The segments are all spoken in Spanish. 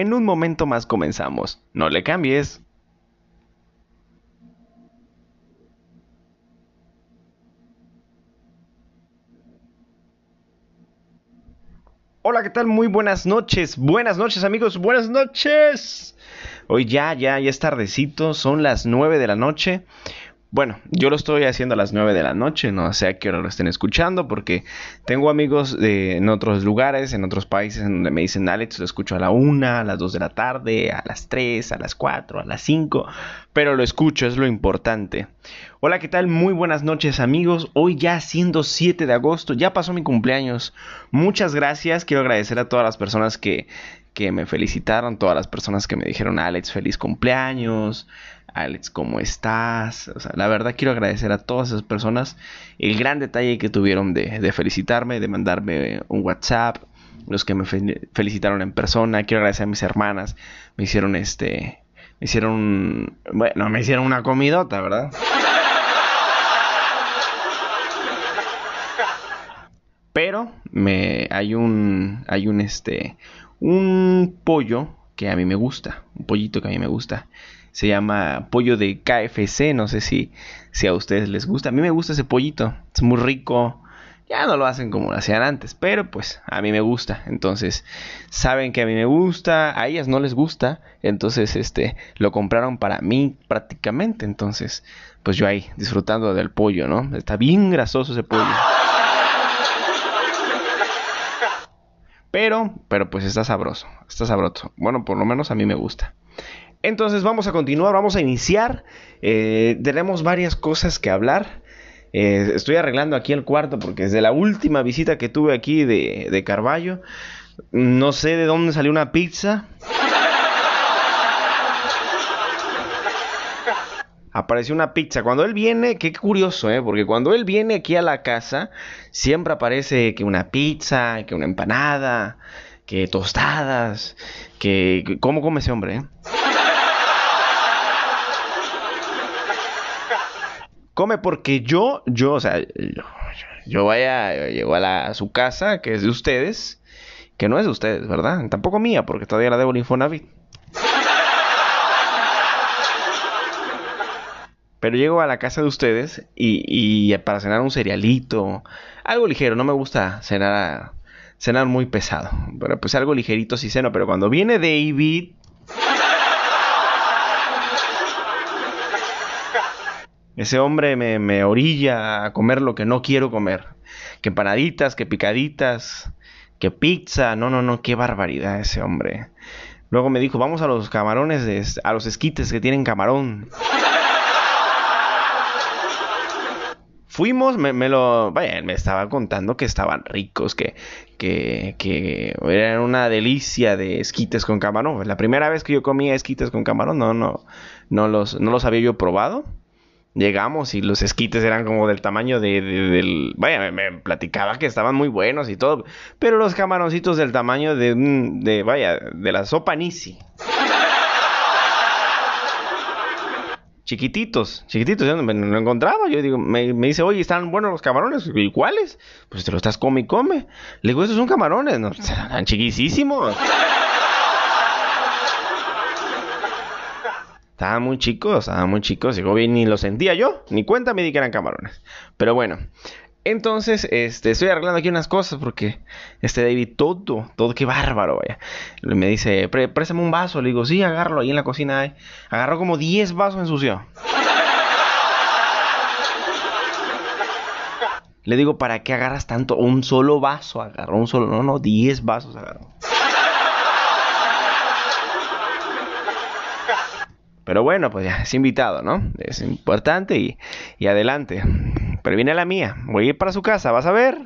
En un momento más comenzamos. No le cambies. Hola, ¿qué tal? Muy buenas noches. Buenas noches, amigos. Buenas noches. Hoy ya, ya, ya es tardecito. Son las 9 de la noche. Bueno, yo lo estoy haciendo a las 9 de la noche, no sé a qué hora lo estén escuchando, porque tengo amigos en otros lugares, en otros países, en donde me dicen, Alex, lo escucho a la 1, a las 2 de la tarde, a las 3, a las 4, a las 5, pero lo escucho, es lo importante. Hola, ¿qué tal? Muy buenas noches amigos, hoy ya siendo 7 de agosto, ya pasó mi cumpleaños. Muchas gracias, quiero agradecer a todas las personas que, que me felicitaron, todas las personas que me dijeron, Alex, feliz cumpleaños Alex, ¿cómo estás? O sea, la verdad quiero agradecer a todas esas personas el gran detalle que tuvieron de, felicitarme, de mandarme un WhatsApp, los que me felicitaron en persona. Quiero agradecer a mis hermanas, me hicieron este, me hicieron, bueno, me hicieron una comidota, ¿verdad? Pero me hay un hay un este un pollo que a mí me gusta, un pollito que a mí me gusta se llama pollo de KFC, no sé si, a ustedes les gusta. A mí me gusta ese pollito, es muy rico. Ya no lo hacen como lo hacían antes, pero pues a mí me gusta. Entonces, saben que a mí me gusta, a ellas no les gusta, entonces este lo compraron para mí prácticamente. Entonces, pues yo ahí disfrutando del pollo, ¿no? Está bien grasoso ese pollo. Pero, pero pues está sabroso, está sabroso. Bueno, por lo menos a mí me gusta. Entonces vamos a continuar, vamos a iniciar. Eh, tenemos varias cosas que hablar. Eh, estoy arreglando aquí el cuarto porque desde la última visita que tuve aquí de, de Carballo, no sé de dónde salió una pizza. Apareció una pizza. Cuando él viene, qué curioso, ¿eh? Porque cuando él viene aquí a la casa, siempre aparece que una pizza, que una empanada, que tostadas, que... ¿Cómo come ese hombre, eh? Come porque yo, yo, o sea, yo, vaya, llego a, la, su casa, que es de ustedes, que no es de ustedes, ¿verdad? Tampoco mía, porque todavía la debo el Infonavit. Pero llego a la casa de ustedes y, y, para cenar un cerealito, algo ligero, no me gusta cenar, cenar muy pesado, pero pues algo ligerito sí ceno, pero cuando viene David, Ese hombre me, orilla a comer lo que no quiero comer. Que panaditas, que picaditas, que pizza. No, no, no, qué barbaridad ese hombre. Luego me dijo, vamos a los camarones, de, a los esquites que tienen camarón. Fuimos, me, lo... Vaya, me estaba contando que estaban ricos, que, que, que eran una delicia de esquites con camarón. La primera vez que yo comía esquites con camarón, no, no, no los, no los había yo probado. Llegamos y los esquites eran como del tamaño de. Vaya, me, platicaba que estaban muy buenos y todo. Pero los camaroncitos del tamaño de... de vaya, de la sopa Nisi. chiquititos, chiquititos, yo no me lo encontraba. Yo digo, me, dice, oye, ¿están buenos los camarones? ¿Y cuáles? Pues te lo estás come y come. Le digo, esos son camarones, no, están chiquisísimos. Estaban muy chicos, estaban muy chicos. Llegó bien, ni lo sentía yo, ni cuenta me di que eran camarones. Pero bueno, entonces, este, estoy arreglando aquí unas cosas porque este David, todo, todo, qué bárbaro, vaya. Me dice, préstame un vaso. Le digo, sí, agárralo ahí en la cocina. Agarró como 10 vasos ensució. Le digo, ¿para qué agarras tanto? Un solo vaso agarró, un solo, no, no, 10 vasos agarró. Pero bueno, pues ya es invitado, ¿no? Es importante y, y adelante. Pero viene la mía. Voy a ir para su casa, ¿vas a ver?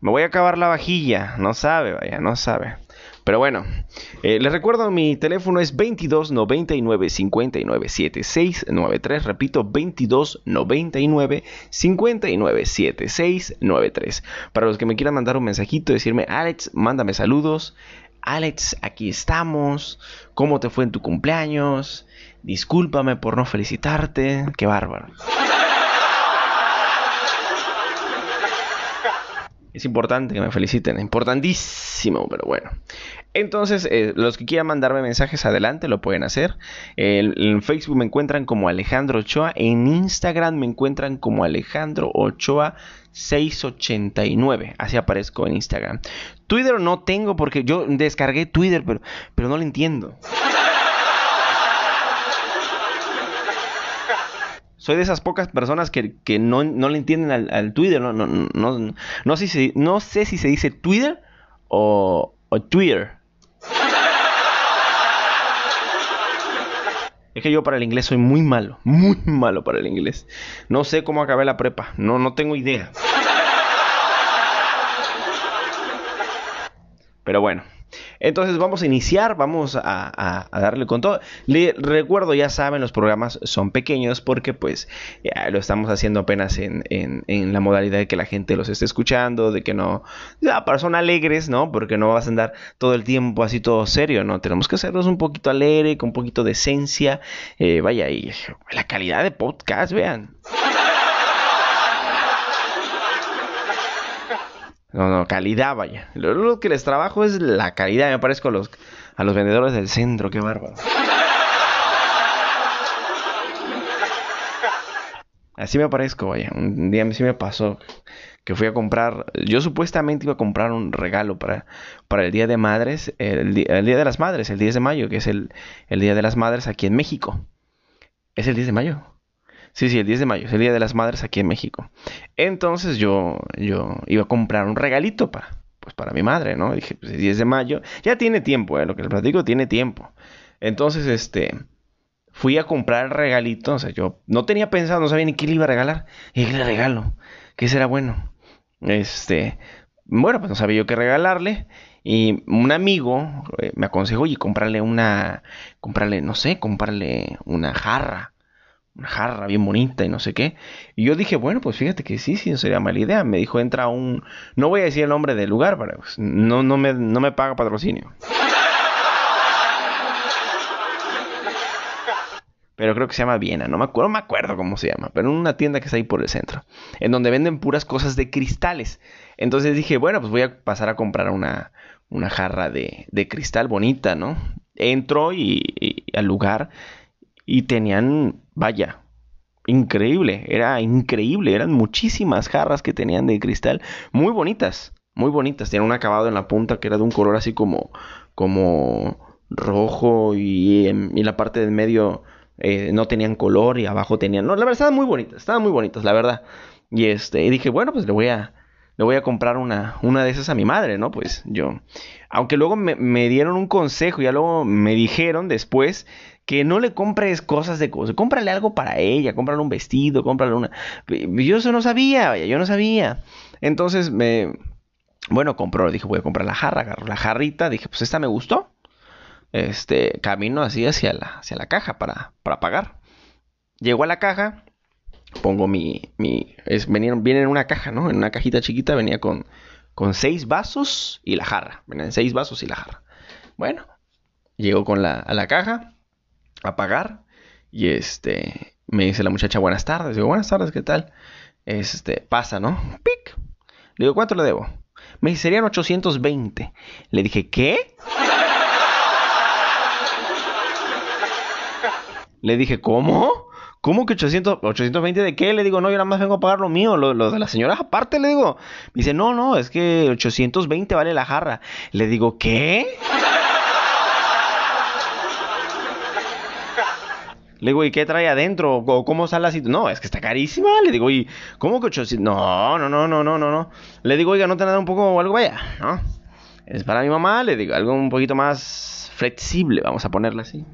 Me voy a acabar la vajilla. No sabe, vaya, no sabe. Pero bueno, eh, les recuerdo, mi teléfono es 22 99 59 76 93. Repito, 22 99 59 76 93. Para los que me quieran mandar un mensajito, decirme, Alex, mándame saludos. Alex, aquí estamos. ¿Cómo te fue en tu cumpleaños? Discúlpame por no felicitarte. Qué bárbaro. Es importante que me feliciten, importantísimo, pero bueno. Entonces, eh, los que quieran mandarme mensajes adelante lo pueden hacer. en Facebook me encuentran como Alejandro Ochoa. En Instagram me encuentran como Alejandro Ochoa 689. Así aparezco en Instagram. Twitter no tengo porque yo descargué Twitter, pero, pero no lo entiendo. Soy de esas pocas personas que, no, le entienden al, Twitter. No, no, no, no, sé si, no sé si se dice Twitter o Twitter. Es que yo para el inglés soy muy malo, muy malo para el inglés. No sé cómo acabé la prepa, no, no tengo idea. Pero bueno, entonces vamos a iniciar, vamos a, darle con todo. Le recuerdo, ya saben, los programas son pequeños porque pues lo estamos haciendo apenas en, la modalidad de que la gente los esté escuchando, de que no, ya, son alegres, ¿no? Porque no vas a andar todo el tiempo así todo serio, ¿no? Tenemos que hacerlos un poquito alegre, con un poquito de esencia. Eh, vaya, y la calidad de podcast, vean. No, no, calidad, vaya. Lo, que les trabajo es la calidad. Me parezco a los, a los vendedores del centro, qué bárbaro. Así me parezco, vaya. Un día sí me pasó que fui a comprar. Yo supuestamente iba a comprar un regalo para, para el Día de Madres, el, el, Día de las Madres, el 10 de mayo, que es el, el Día de las Madres aquí en México. ¿Es el 10 de mayo? Sí, sí, el 10 de mayo, es el Día de las Madres aquí en México. Entonces yo, yo iba a comprar un regalito para, pues para mi madre, ¿no? Dije, pues el 10 de mayo, ya tiene tiempo, ¿eh? lo que les platico tiene tiempo. Entonces, este, fui a comprar el regalito, o sea, yo no tenía pensado, no sabía ni qué le iba a regalar. ¿Y qué le regalo? ¿Qué será bueno? Este, bueno, pues no sabía yo qué regalarle. Y un amigo eh, me aconsejó, oye, comprarle una, comprarle, no sé, comprarle una jarra una jarra bien bonita y no sé qué. Y yo dije, bueno, pues fíjate que sí, sí, no sería mala idea. Me dijo, entra un... No voy a decir el nombre del lugar, pero pues, no, no, me, no me paga patrocinio. Pero creo que se llama Viena, no me acuerdo, me acuerdo cómo se llama, pero en una tienda que está ahí por el centro, en donde venden puras cosas de cristales. Entonces dije, bueno, pues voy a pasar a comprar una, una jarra de, de cristal bonita, ¿no? Entro y al lugar y tenían, vaya, increíble, era increíble, eran muchísimas jarras que tenían de cristal, muy bonitas, muy bonitas, tenían un acabado en la punta que era de un color así como, como rojo y en, la parte del medio eh, no tenían color y abajo tenían, no, la verdad estaban muy bonitas, estaban muy bonitas, la verdad. Y este, y dije, bueno, pues le voy a, le voy a comprar una, una de esas a mi madre, ¿no? Pues yo, aunque luego me, me dieron un consejo, ya luego me dijeron después que no le compres cosas de cosas, cómprale algo para ella, cómprale un vestido, cómprale una... Yo eso no sabía, vaya, yo no sabía. Entonces me... Bueno, compró, dije, voy a comprar la jarra, agarro la jarrita, dije, pues esta me gustó. Este, camino así hacia la, hacia la caja para, para pagar. Llego a la caja, pongo mi... mi es, viene en una caja, ¿no? En una cajita chiquita venía con, con seis vasos y la jarra. Venían seis vasos y la jarra. Bueno, llego con la, a la caja, a pagar. Y este, me dice la muchacha, buenas tardes. Digo, buenas tardes, ¿qué tal? Este, pasa, ¿no? Pic. Le digo, ¿cuánto le debo? Me dice, serían 820. Le dije, ¿qué? Le dije, ¿cómo? ¿Cómo que 800, 820 de qué? Le digo, no, yo nada más vengo a pagar lo mío, lo, de la señora aparte, le digo. Me dice, no, no, es que 820 vale la jarra. Le digo, ¿qué? Le digo, ¿y qué trae adentro? ¿Cómo sale así? No, es que está carísima. Le digo, ¿y cómo que 800? No, no, no, no, no, no, no. Le digo, oiga, ¿no te nada un poco o algo vaya? ¿No? Es para mi mamá, le digo, algo un poquito más flexible, vamos a ponerla así.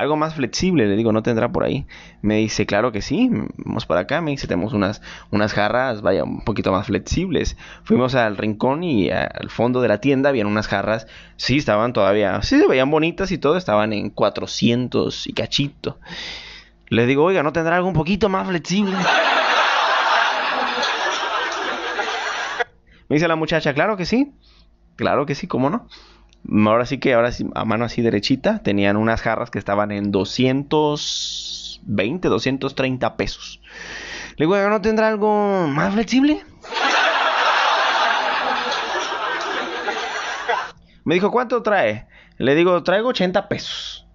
Algo más flexible, le digo, no tendrá por ahí. Me dice, claro que sí, vamos para acá, me dice, tenemos unas, unas jarras, vaya, un poquito más flexibles. Fuimos al rincón y al fondo de la tienda habían unas jarras, sí, estaban todavía, sí, se veían bonitas y todo, estaban en 400 y cachito. Le digo, oiga, ¿no tendrá algo un poquito más flexible? Me dice la muchacha, claro que sí, claro que sí, ¿cómo no? Ahora sí que, ahora sí, a mano así derechita, tenían unas jarras que estaban en 220, 230 pesos. Le digo, ¿no tendrá algo más flexible? Me dijo, ¿cuánto trae? Le digo, traigo 80 pesos.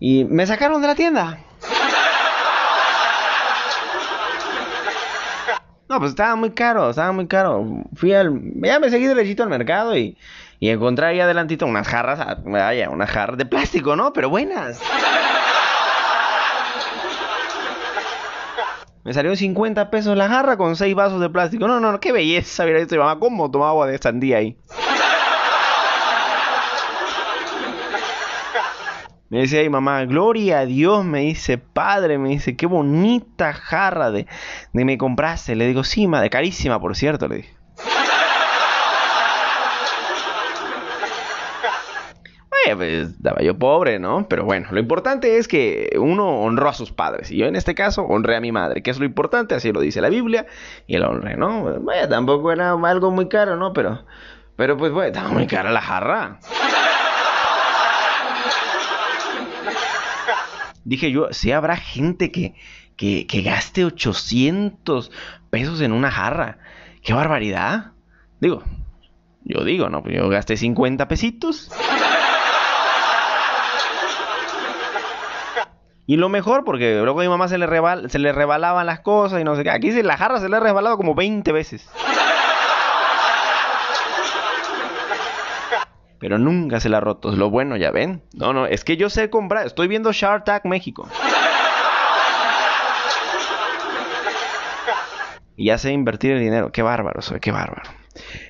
Y me sacaron de la tienda. No, pues estaba muy caro, estaba muy caro. Fui al. Ya me seguí derechito al mercado y, y encontré ahí adelantito unas jarras, ah, vaya, unas jarras de plástico, ¿no? Pero buenas. Me salió 50 pesos la jarra con 6 vasos de plástico. No, no, qué belleza. Mira esto, mamá, ¿cómo tomaba agua de sandía ahí? Me dice ahí mamá, gloria a Dios, me dice, padre, me dice, qué bonita jarra de, de me compraste. Le digo, sí, madre, carísima, por cierto, le dije. Pues estaba yo pobre, ¿no? Pero bueno, lo importante es que uno honró a sus padres. Y yo en este caso honré a mi madre, que es lo importante, así lo dice la Biblia, y lo honré, ¿no? Bueno, tampoco era algo muy caro, ¿no? Pero, pero pues, bueno, estaba muy cara la jarra. Dije yo, si habrá gente que, que, que gaste 800 pesos en una jarra. ¡Qué barbaridad! Digo, yo digo, ¿no? Yo gasté 50 pesitos. Y lo mejor, porque luego a mi mamá se le, se le rebalaban las cosas y no sé qué. Aquí la jarra se le ha rebalado como 20 veces. pero nunca se la ha roto. Lo bueno, ya ven. No, no, es que yo sé comprar. Estoy viendo Shark México. Y ya sé invertir el dinero. Qué bárbaro soy, qué bárbaro.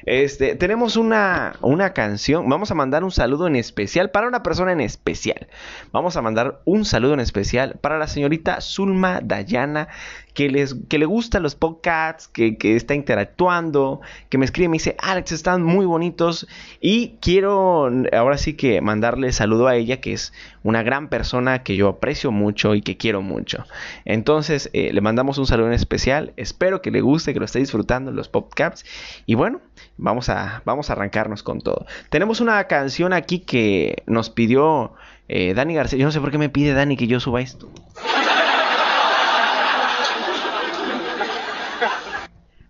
Este, tenemos una, una canción. Vamos a mandar un saludo en especial para una persona en especial. Vamos a mandar un saludo en especial para la señorita Zulma Dayana, que, les, que le gustan los podcasts, que, que está interactuando, que me escribe me dice, Alex, están muy bonitos. Y quiero ahora sí que mandarle saludo a ella, que es una gran persona que yo aprecio mucho y que quiero mucho. Entonces, eh, le mandamos un saludo en especial. Espero que le guste, que lo esté disfrutando los podcasts. Y bueno, vamos a, vamos a arrancarnos con todo. Tenemos una canción aquí que nos pidió eh, Dani García. Yo no sé por qué me pide Dani que yo suba esto.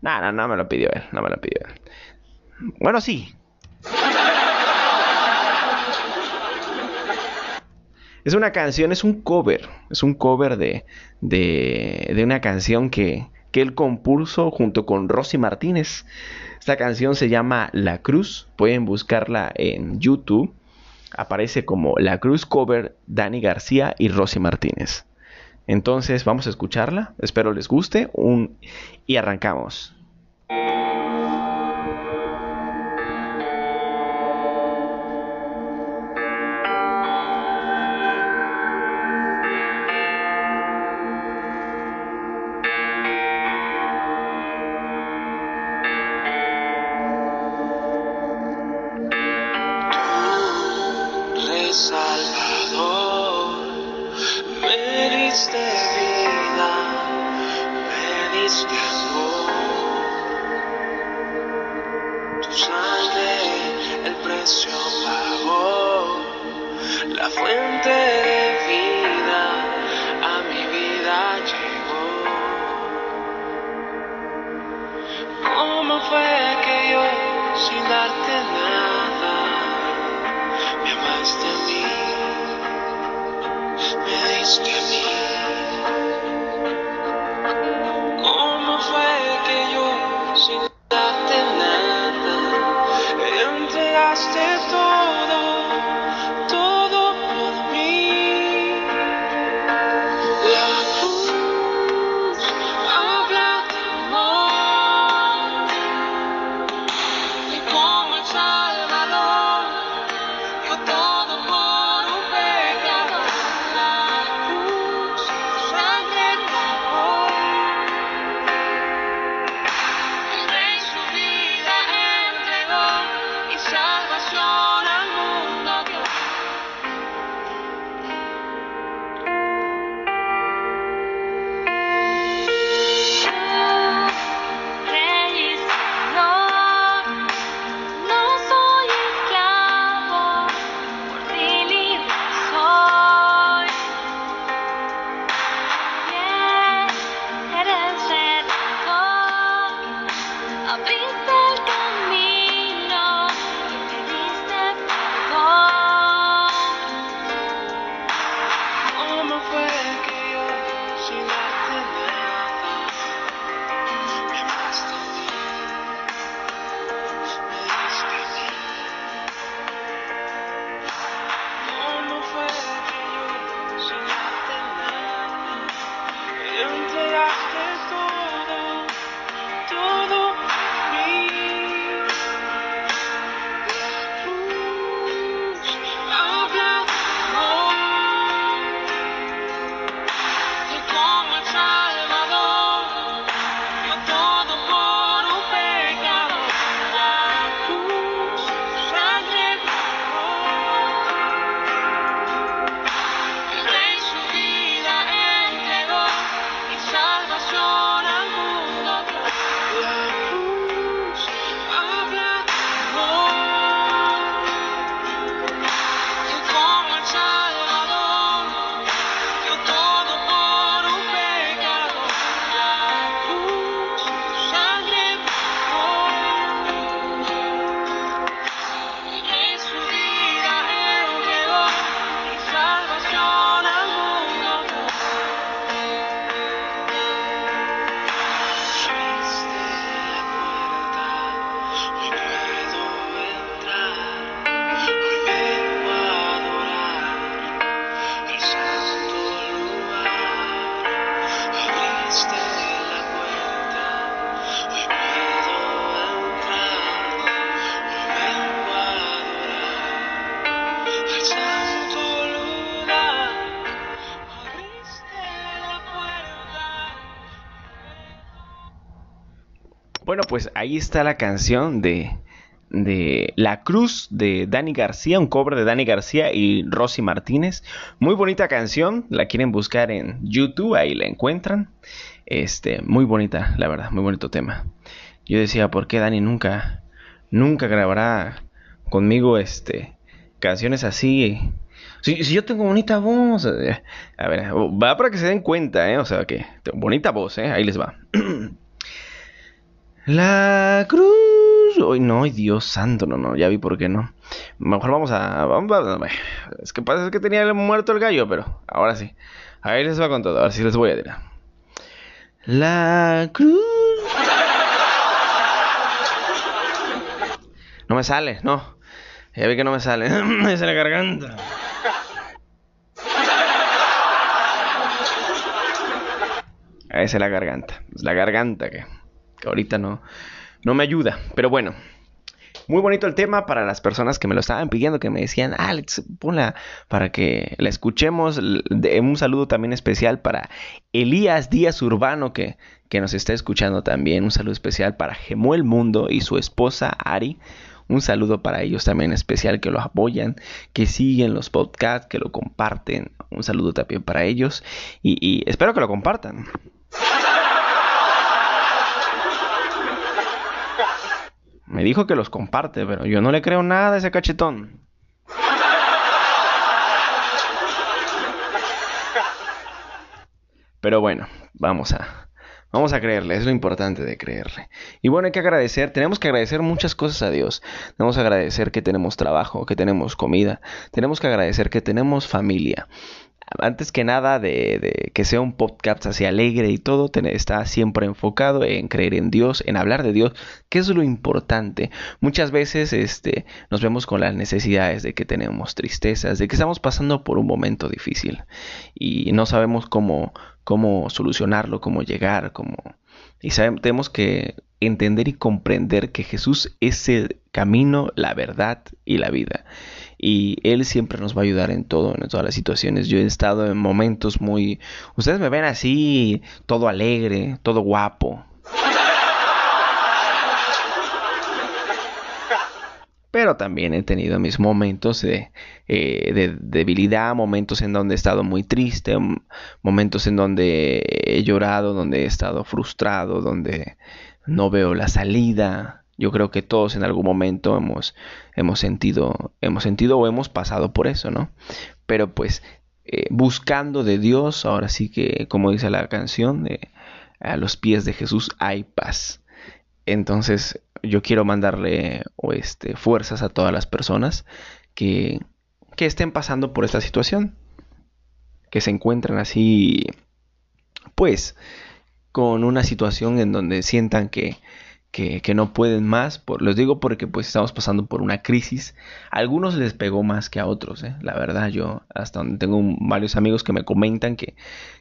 No, no, no me lo pidió él, no me lo pidió él. Bueno, sí. Es una canción, es un cover, es un cover de, de, una canción que, que él compuso junto con Rosy Martínez. Esta canción se llama La Cruz, pueden buscarla en YouTube. Aparece como La Cruz Cover Dani García y Rosy Martínez. Entonces vamos a escucharla, espero les guste un... y arrancamos. ¿Cómo fue que yo, sin darte nada, me amaste a mí? Me diste a mí. Bueno, pues ahí está la canción de, de La Cruz de Dani García, un cover de Dani García y Rosy Martínez. Muy bonita canción, la quieren buscar en YouTube, ahí la encuentran. Este, muy bonita, la verdad, muy bonito tema. Yo decía, ¿por qué Dani nunca, nunca grabará conmigo este, canciones así? Si, yo tengo bonita voz, eh, a ver, va para que se den cuenta, ¿eh? O sea, que bonita voz, ¿eh? Ahí les va. La cruz. Hoy no, Dios santo, no, no, ya vi por qué no. Mejor vamos a. Vamos es que pasa que tenía muerto el gallo, pero ahora sí. Ahí les va con todo, ahora sí les voy a decir. La cruz. No me sale, no. Ya vi que no me sale. es la garganta. Esa es la garganta. Es la garganta que ahorita no, no me ayuda. Pero bueno, muy bonito el tema para las personas que me lo estaban pidiendo, que me decían, Alex, ponla para que la escuchemos. Un saludo también especial para Elías Díaz Urbano, que, que nos está escuchando también. Un saludo especial para Gemuel Mundo y su esposa Ari. Un saludo para ellos también especial que lo apoyan, que siguen los podcasts, que lo comparten. Un saludo también para ellos y espero que lo compartan. Me dijo que los comparte, pero yo no le creo nada a ese cachetón. Pero bueno, vamos a vamos a creerle, es lo importante de creerle. Y bueno, hay que agradecer, tenemos que agradecer muchas cosas a Dios. Tenemos que agradecer que tenemos trabajo, que tenemos comida, tenemos que agradecer que tenemos familia antes que nada de, que sea un podcast así alegre y todo, está siempre enfocado en creer en Dios, en hablar de Dios, que es lo importante. Muchas veces este, nos vemos con las necesidades de que tenemos tristezas, de que estamos pasando por un momento difícil y no sabemos cómo, cómo solucionarlo, cómo llegar, cómo... Y sabemos, tenemos que entender y comprender que Jesús es el camino, la verdad y la vida y Él siempre nos va a ayudar en todo, en todas las situaciones. Yo he estado en momentos muy... Ustedes me ven así, todo alegre, todo guapo. Pero también he tenido mis momentos de, eh, de, debilidad, momentos en donde he estado muy triste, momentos en donde he llorado, donde he estado frustrado, donde no veo la salida, yo creo que todos en algún momento hemos, hemos sentido, hemos sentido o hemos pasado por eso, ¿no? Pero pues eh, buscando de Dios, ahora sí que, como dice la canción, a los pies de Jesús hay paz. Entonces yo quiero mandarle este, fuerzas a todas las personas que, que estén pasando por esta situación, que se encuentran así, pues, con una situación en donde sientan que que, no pueden más. Los digo porque pues estamos pasando por una crisis. A algunos les pegó más que a otros, ¿eh? la verdad. Yo hasta donde tengo varios amigos que me comentan que,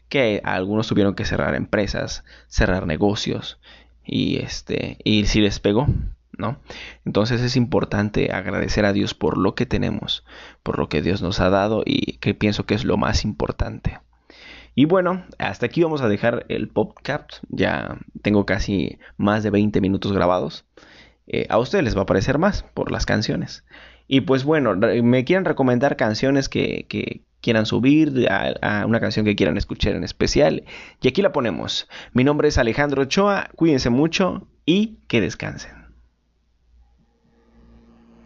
que algunos tuvieron que cerrar empresas, cerrar negocios y este y si les pegó. ¿No? Entonces es importante agradecer a Dios por lo que tenemos, por lo que Dios nos ha dado y que pienso que es lo más importante. Y bueno, hasta aquí vamos a dejar el podcast. Ya tengo casi más de 20 minutos grabados. Eh, a ustedes les va a parecer más por las canciones. Y pues bueno, me quieren recomendar canciones que, quieran subir, a, una canción que quieran escuchar en especial. Y aquí la ponemos. Mi nombre es Alejandro Ochoa, cuídense mucho y que descansen.